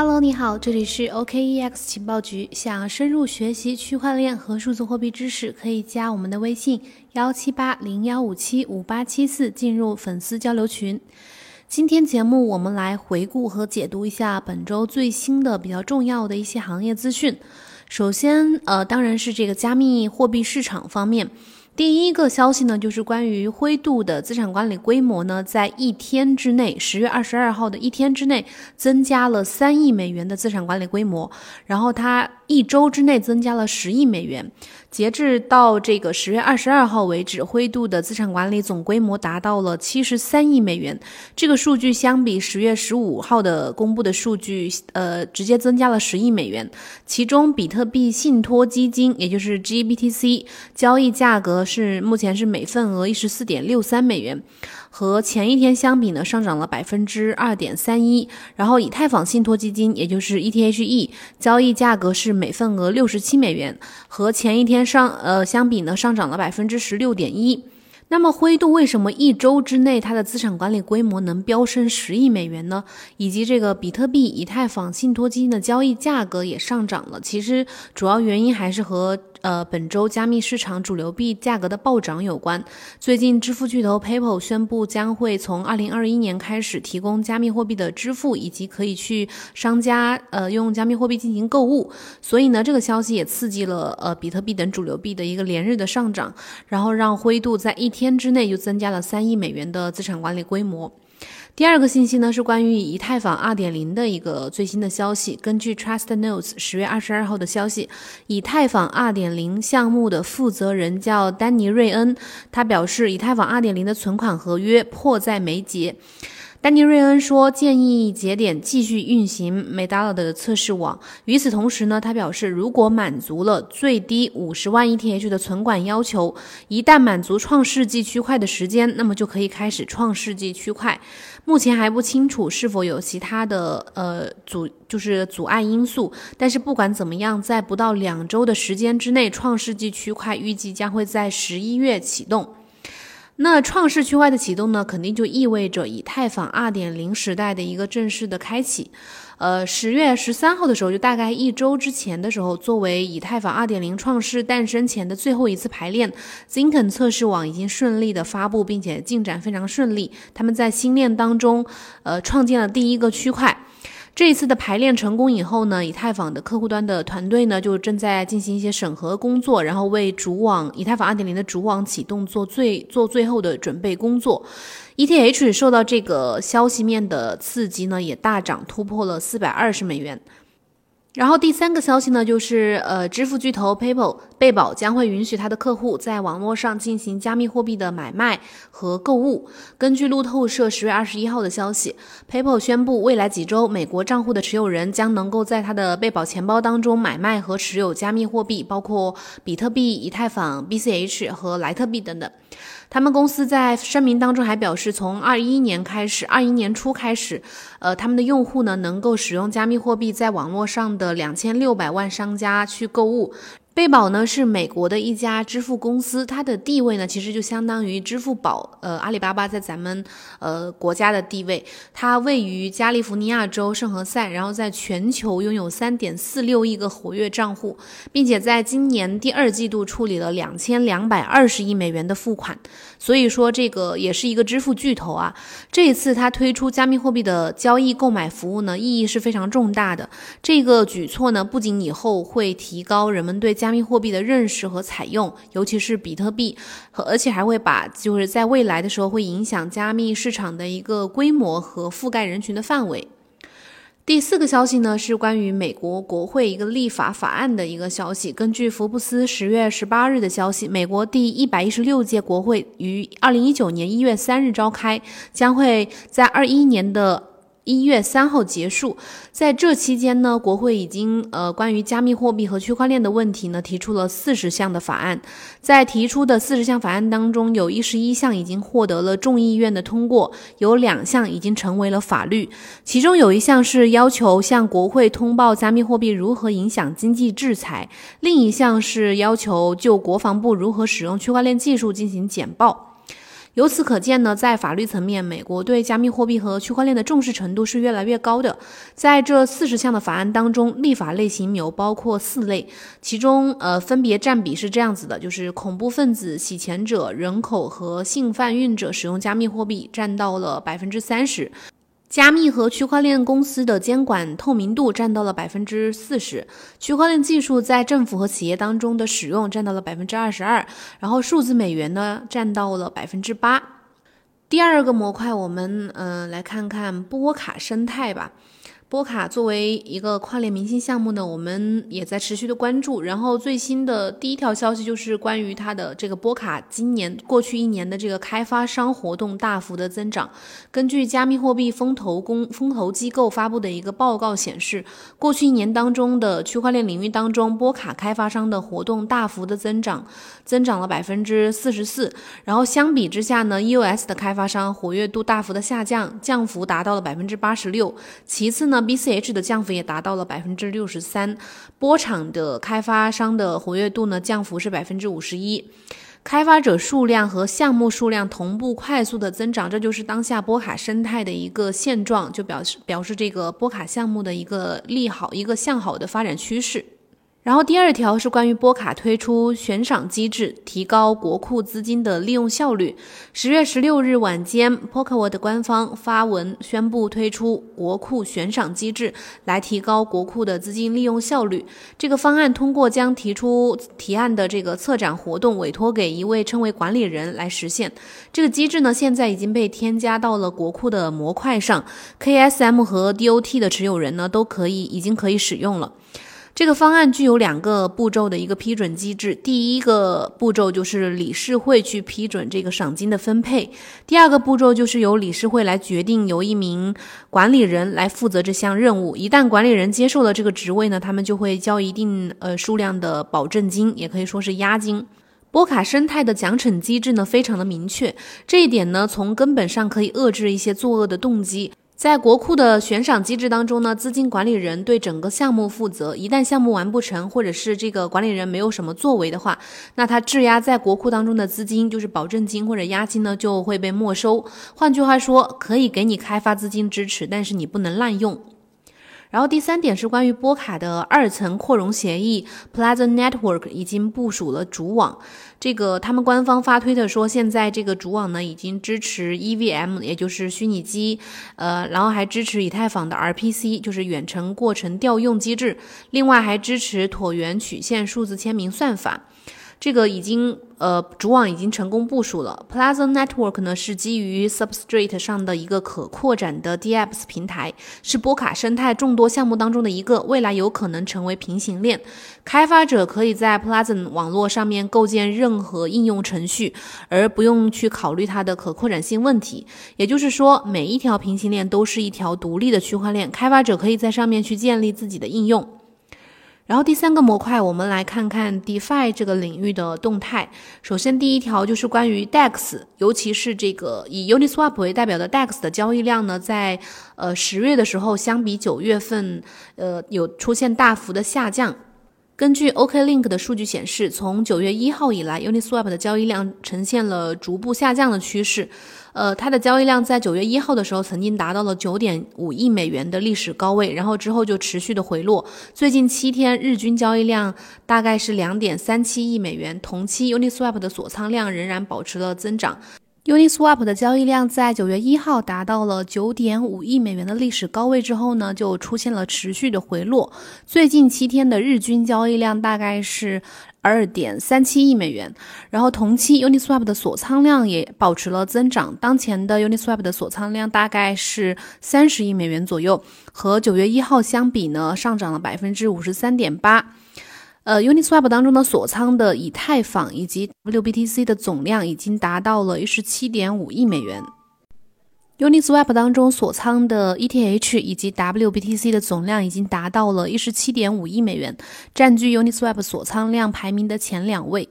Hello，你好，这里是 OKEX 情报局。想深入学习区块链和数字货币知识，可以加我们的微信幺七八零幺五七五八七四，进入粉丝交流群。今天节目我们来回顾和解读一下本周最新的比较重要的一些行业资讯。首先，呃，当然是这个加密货币市场方面。第一个消息呢，就是关于灰度的资产管理规模呢，在一天之内，十月二十二号的一天之内，增加了三亿美元的资产管理规模，然后它一周之内增加了十亿美元。截至到这个十月二十二号为止，灰度的资产管理总规模达到了七十三亿美元。这个数据相比十月十五号的公布的数据，呃，直接增加了十亿美元。其中，比特币信托基金，也就是 GBTC，交易价格是目前是每份额一十四点六三美元。和前一天相比呢，上涨了百分之二点三一。然后，以太坊信托基金，也就是 ETHE，交易价格是每份额六十七美元，和前一天上呃相比呢，上涨了百分之十六点一。那么，灰度为什么一周之内它的资产管理规模能飙升十亿美元呢？以及这个比特币、以太坊信托基金的交易价格也上涨了。其实，主要原因还是和。呃，本周加密市场主流币价格的暴涨有关。最近，支付巨头 PayPal 宣布将会从二零二一年开始提供加密货币的支付，以及可以去商家呃用加密货币进行购物。所以呢，这个消息也刺激了呃比特币等主流币的一个连日的上涨，然后让灰度在一天之内就增加了三亿美元的资产管理规模。第二个信息呢是关于以太坊二点零的一个最新的消息。根据 Trust Notes 十月二十二号的消息，以太坊二点零项目的负责人叫丹尼瑞恩，他表示以太坊二点零的存款合约迫在眉睫。丹尼瑞恩说，建议节点继续运行 Medalla 的测试网。与此同时呢，他表示，如果满足了最低五十万 ETH 的存管要求，一旦满足创世纪区块的时间，那么就可以开始创世纪区块。目前还不清楚是否有其他的呃阻，就是阻碍因素。但是不管怎么样，在不到两周的时间之内，创世纪区块预计将会在十一月启动。那创世区块的启动呢，肯定就意味着以太坊二点零时代的一个正式的开启。呃，十月十三号的时候，就大概一周之前的时候，作为以太坊二点零创世诞生前的最后一次排练 Zink 测试网已经顺利的发布，并且进展非常顺利。他们在新链当中，呃，创建了第一个区块。这一次的排练成功以后呢，以太坊的客户端的团队呢就正在进行一些审核工作，然后为主网以太坊二点零的主网启动做最做最后的准备工作。ETH 受到这个消息面的刺激呢，也大涨突破了四百二十美元。然后第三个消息呢，就是呃，支付巨头 PayPal 贝宝将会允许他的客户在网络上进行加密货币的买卖和购物。根据路透社十月二十一号的消息，PayPal 宣布，未来几周，美国账户的持有人将能够在他的贝宝钱包当中买卖和持有加密货币，包括比特币、以太坊、BCH 和莱特币等等。他们公司在声明当中还表示，从二一年开始，二一年初开始，呃，他们的用户呢能够使用加密货币在网络上的两千六百万商家去购物。贝宝呢是美国的一家支付公司，它的地位呢其实就相当于支付宝，呃，阿里巴巴在咱们呃国家的地位。它位于加利福尼亚州圣何塞，然后在全球拥有三点四六亿个活跃账户，并且在今年第二季度处理了两千两百二十亿美元的付款。所以说这个也是一个支付巨头啊。这一次它推出加密货币的交易购买服务呢，意义是非常重大的。这个举措呢，不仅以后会提高人们对加密货币的认识和采用，尤其是比特币，和而且还会把就是在未来的时候会影响加密市场的一个规模和覆盖人群的范围。第四个消息呢是关于美国国会一个立法法案的一个消息。根据福布斯十月十八日的消息，美国第一百一十六届国会于二零一九年一月三日召开，将会在二一年的。一月三号结束，在这期间呢，国会已经呃关于加密货币和区块链的问题呢提出了四十项的法案，在提出的四十项法案当中，有一十一项已经获得了众议院的通过，有两项已经成为了法律，其中有一项是要求向国会通报加密货币如何影响经济制裁，另一项是要求就国防部如何使用区块链技术进行简报。由此可见呢，在法律层面，美国对加密货币和区块链的重视程度是越来越高的。在这四十项的法案当中，立法类型有包括四类，其中呃分别占比是这样子的：就是恐怖分子、洗钱者、人口和性贩运者使用加密货币占到了百分之三十。加密和区块链公司的监管透明度占到了百分之四十，区块链技术在政府和企业当中的使用占到了百分之二十二，然后数字美元呢占到了百分之八。第二个模块，我们嗯来看看波卡生态吧。波卡作为一个跨链明星项目呢，我们也在持续的关注。然后最新的第一条消息就是关于它的这个波卡今年过去一年的这个开发商活动大幅的增长。根据加密货币风投公风投机构发布的一个报告显示，过去一年当中的区块链领域当中，波卡开发商的活动大幅的增长，增长了百分之四十四。然后相比之下呢，EOS 的开发商活跃度大幅的下降，降幅达到了百分之八十六。其次呢。BCH 的降幅也达到了百分之六十三，波场的开发商的活跃度呢降幅是百分之五十一，开发者数量和项目数量同步快速的增长，这就是当下波卡生态的一个现状，就表示表示这个波卡项目的一个利好，一个向好的发展趋势。然后第二条是关于波卡推出悬赏机制，提高国库资金的利用效率。十月十六日晚间 p o k e w o r d 官方发文宣布推出国库悬赏机制，来提高国库的资金利用效率。这个方案通过将提出提案的这个策展活动委托给一位称为管理人来实现。这个机制呢，现在已经被添加到了国库的模块上，KSM 和 DOT 的持有人呢都可以已经可以使用了。这个方案具有两个步骤的一个批准机制，第一个步骤就是理事会去批准这个赏金的分配，第二个步骤就是由理事会来决定由一名管理人来负责这项任务。一旦管理人接受了这个职位呢，他们就会交一定呃数量的保证金，也可以说是押金。波卡生态的奖惩机制呢非常的明确，这一点呢从根本上可以遏制一些作恶的动机。在国库的悬赏机制当中呢，资金管理人对整个项目负责。一旦项目完不成，或者是这个管理人没有什么作为的话，那他质押在国库当中的资金，就是保证金或者押金呢，就会被没收。换句话说，可以给你开发资金支持，但是你不能滥用。然后第三点是关于波卡的二层扩容协议，Plaza Network 已经部署了主网。这个他们官方发推的说，现在这个主网呢已经支持 EVM，也就是虚拟机，呃，然后还支持以太坊的 RPC，就是远程过程调用机制，另外还支持椭圆曲线数字签名算法。这个已经呃主网已经成功部署了。Plaza Network 呢是基于 Substrate 上的一个可扩展的 DApps 平台，是波卡生态众多项目当中的一个，未来有可能成为平行链。开发者可以在 Plaza 网络上面构建任何应用程序，而不用去考虑它的可扩展性问题。也就是说，每一条平行链都是一条独立的区块链，开发者可以在上面去建立自己的应用。然后第三个模块，我们来看看 DeFi 这个领域的动态。首先，第一条就是关于 DEX，尤其是这个以 Uniswap 为代表的 DEX 的交易量呢，在呃十月的时候，相比九月份，呃有出现大幅的下降。根据 OKLink 的数据显示，从九月一号以来，Uniswap 的交易量呈现了逐步下降的趋势。呃，它的交易量在九月一号的时候曾经达到了九点五亿美元的历史高位，然后之后就持续的回落。最近七天日均交易量大概是两点三七亿美元，同期 Uniswap 的锁仓量仍然保持了增长。Uniswap 的交易量在九月一号达到了九点五亿美元的历史高位之后呢，就出现了持续的回落。最近七天的日均交易量大概是二点三七亿美元，然后同期 Uniswap 的锁仓量也保持了增长。当前的 Uniswap 的锁仓量大概是三十亿美元左右，和九月一号相比呢，上涨了百分之五十三点八。呃，Uniswap 当中的锁仓的以太坊以及 WBTC 的总量已经达到了一十七点五亿美元。Uniswap 当中锁仓的 ETH 以及 WBTC 的总量已经达到了一十七点五亿美元，占据 Uniswap 锁仓量排名的前两位。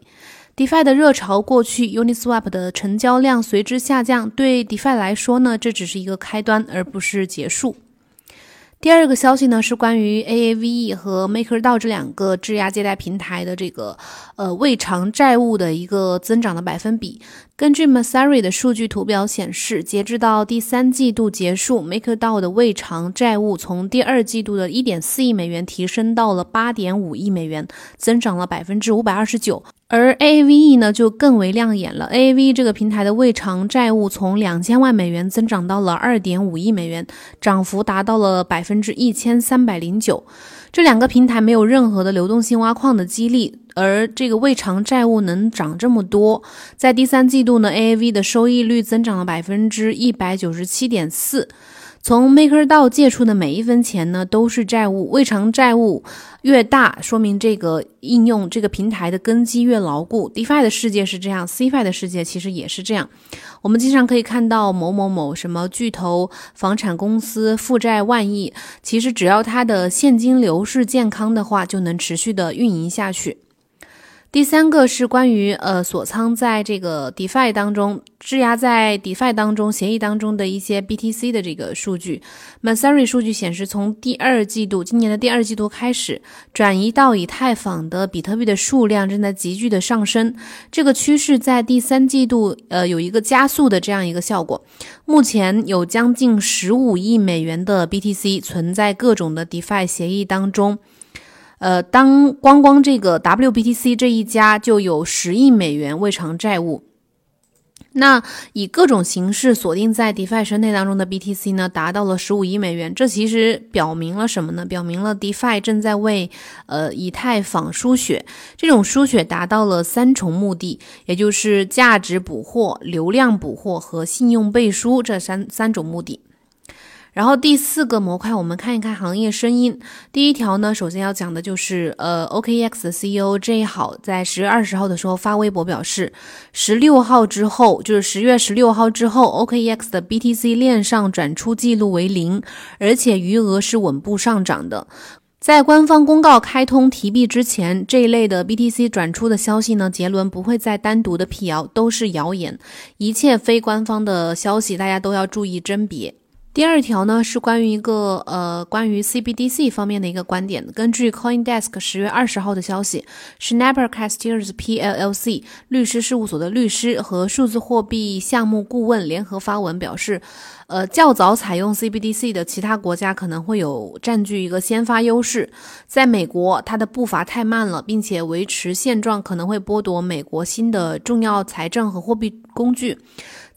DeFi 的热潮过去，Uniswap 的成交量随之下降。对 DeFi 来说呢，这只是一个开端，而不是结束。第二个消息呢是关于 Aave 和 MakerDAO 这两个质押借贷平台的这个呃未偿债务的一个增长的百分比。根据 Masari 的数据图表显示，截至到第三季度结束，MakerDAO 的未偿债务从第二季度的1.4亿美元提升到了8.5亿美元，增长了百分之五百二十九。而 Aave 呢就更为亮眼了，Aave 这个平台的未偿债务从两千万美元增长到了二点五亿美元，涨幅达到了百分之一千三百零九。这两个平台没有任何的流动性挖矿的激励，而这个未偿债务能涨这么多，在第三季度呢，Aave 的收益率增长了百分之一百九十七点四。从 MakerDAO 借出的每一分钱呢，都是债务。未偿债务越大，说明这个应用这个平台的根基越牢固。DeFi 的世界是这样，CFI 的世界其实也是这样。我们经常可以看到某某某什么巨头房产公司负债万亿，其实只要它的现金流是健康的话，就能持续的运营下去。第三个是关于呃锁仓在这个 DeFi 当中质押在 DeFi 当中协议当中的一些 BTC 的这个数据。Masari 数据显示，从第二季度今年的第二季度开始，转移到以太坊的比特币的数量正在急剧的上升。这个趋势在第三季度呃有一个加速的这样一个效果。目前有将近十五亿美元的 BTC 存在各种的 DeFi 协议当中。呃，当光光这个 WBTC 这一家就有十亿美元未偿债务，那以各种形式锁定在 DeFi 生态当中的 BTC 呢，达到了十五亿美元。这其实表明了什么呢？表明了 DeFi 正在为呃以太坊输血，这种输血达到了三重目的，也就是价值捕获、流量捕获和信用背书这三三种目的。然后第四个模块，我们看一看行业声音。第一条呢，首先要讲的就是呃，OKX 的 CEO J 好在十月二十号的时候发微博表示，十六号之后，就是十月十六号之后，OKX 的 BTC 链上转出记录为零，而且余额是稳步上涨的。在官方公告开通提币之前，这一类的 BTC 转出的消息呢，杰伦不会再单独的辟谣，都是谣言。一切非官方的消息，大家都要注意甄别。第二条呢是关于一个呃关于 CBDC 方面的一个观点。根据 CoinDesk 十月二十号的消息，Schnapper Castiers PLLC 律师事务所的律师和数字货币项目顾问联合发文表示，呃较早采用 CBDC 的其他国家可能会有占据一个先发优势。在美国，它的步伐太慢了，并且维持现状可能会剥夺美国新的重要财政和货币工具。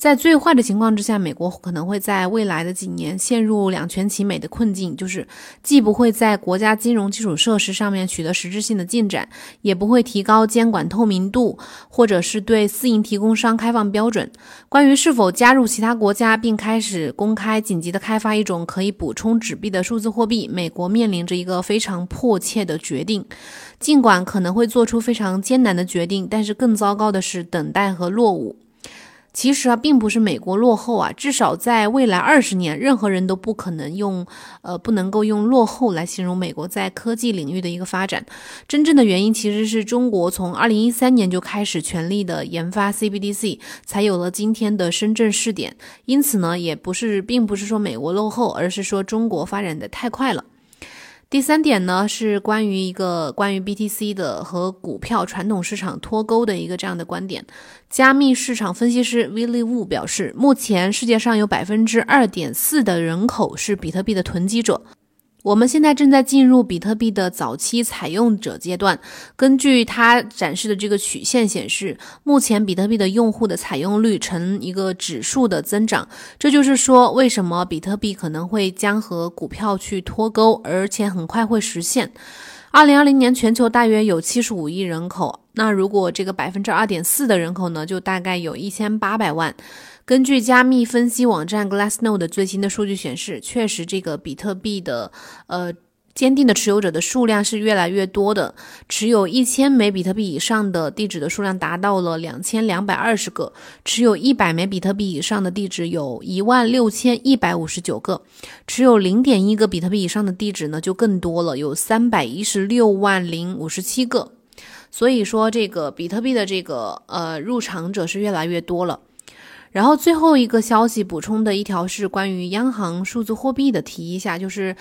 在最坏的情况之下，美国可能会在未来的几年陷入两全其美的困境，就是既不会在国家金融基础设施上面取得实质性的进展，也不会提高监管透明度，或者是对私营提供商开放标准。关于是否加入其他国家并开始公开紧急的开发一种可以补充纸币的数字货币，美国面临着一个非常迫切的决定。尽管可能会做出非常艰难的决定，但是更糟糕的是等待和落伍。其实啊，并不是美国落后啊，至少在未来二十年，任何人都不可能用，呃，不能够用落后来形容美国在科技领域的一个发展。真正的原因其实是中国从二零一三年就开始全力的研发 CBDC，才有了今天的深圳试点。因此呢，也不是，并不是说美国落后，而是说中国发展的太快了。第三点呢，是关于一个关于 BTC 的和股票传统市场脱钩的一个这样的观点。加密市场分析师 Willie Wu 表示，目前世界上有百分之二点四的人口是比特币的囤积者。我们现在正在进入比特币的早期采用者阶段。根据他展示的这个曲线显示，目前比特币的用户的采用率呈一个指数的增长。这就是说，为什么比特币可能会将和股票去脱钩，而且很快会实现。二零二零年，全球大约有七十五亿人口。那如果这个百分之二点四的人口呢，就大概有一千八百万。根据加密分析网站 Glassnode 最新的数据显示，确实这个比特币的呃坚定的持有者的数量是越来越多的，持有一千枚比特币以上的地址的数量达到了两千两百二十个，持有一百枚比特币以上的地址有一万六千一百五十九个，持有零点一个比特币以上的地址呢就更多了，有三百一十六万零五十七个。所以说，这个比特币的这个呃入场者是越来越多了。然后最后一个消息补充的一条是关于央行数字货币的，提一下，就是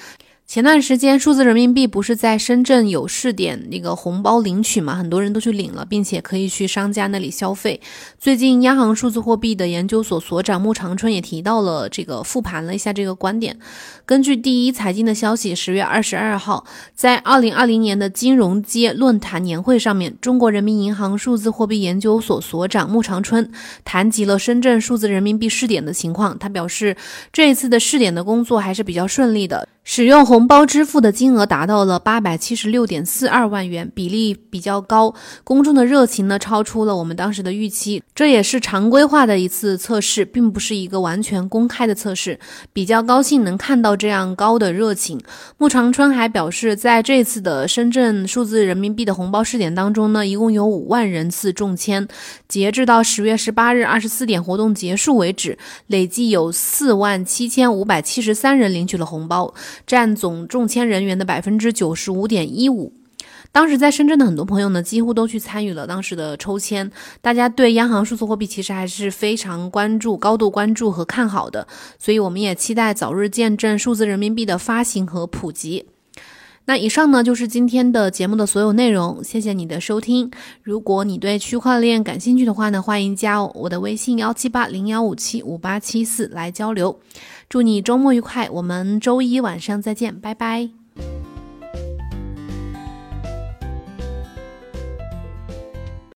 前段时间数字人民币不是在深圳有试点那个红包领取嘛，很多人都去领了，并且可以去商家那里消费。最近央行数字货币的研究所所长穆长春也提到了这个复盘了一下这个观点。根据第一财经的消息，十月二十二号，在二零二零年的金融街论坛年会上面，中国人民银行数字货币研究所所长穆长春谈及了深圳数字人民币试点的情况。他表示，这一次的试点的工作还是比较顺利的。使用红包支付的金额达到了八百七十六点四二万元，比例比较高。公众的热情呢，超出了我们当时的预期。这也是常规化的一次测试，并不是一个完全公开的测试。比较高兴能看到这样高的热情。穆长春还表示，在这次的深圳数字人民币的红包试点当中呢，一共有五万人次中签。截至到十月十八日二十四点活动结束为止，累计有四万七千五百七十三人领取了红包。占总中签人员的百分之九十五点一五。当时在深圳的很多朋友呢，几乎都去参与了当时的抽签。大家对央行数字货币其实还是非常关注、高度关注和看好的，所以我们也期待早日见证数字人民币的发行和普及。那以上呢就是今天的节目的所有内容，谢谢你的收听。如果你对区块链感兴趣的话呢，欢迎加我的微信幺七八零幺五七五八七四来交流。祝你周末愉快，我们周一晚上再见，拜拜。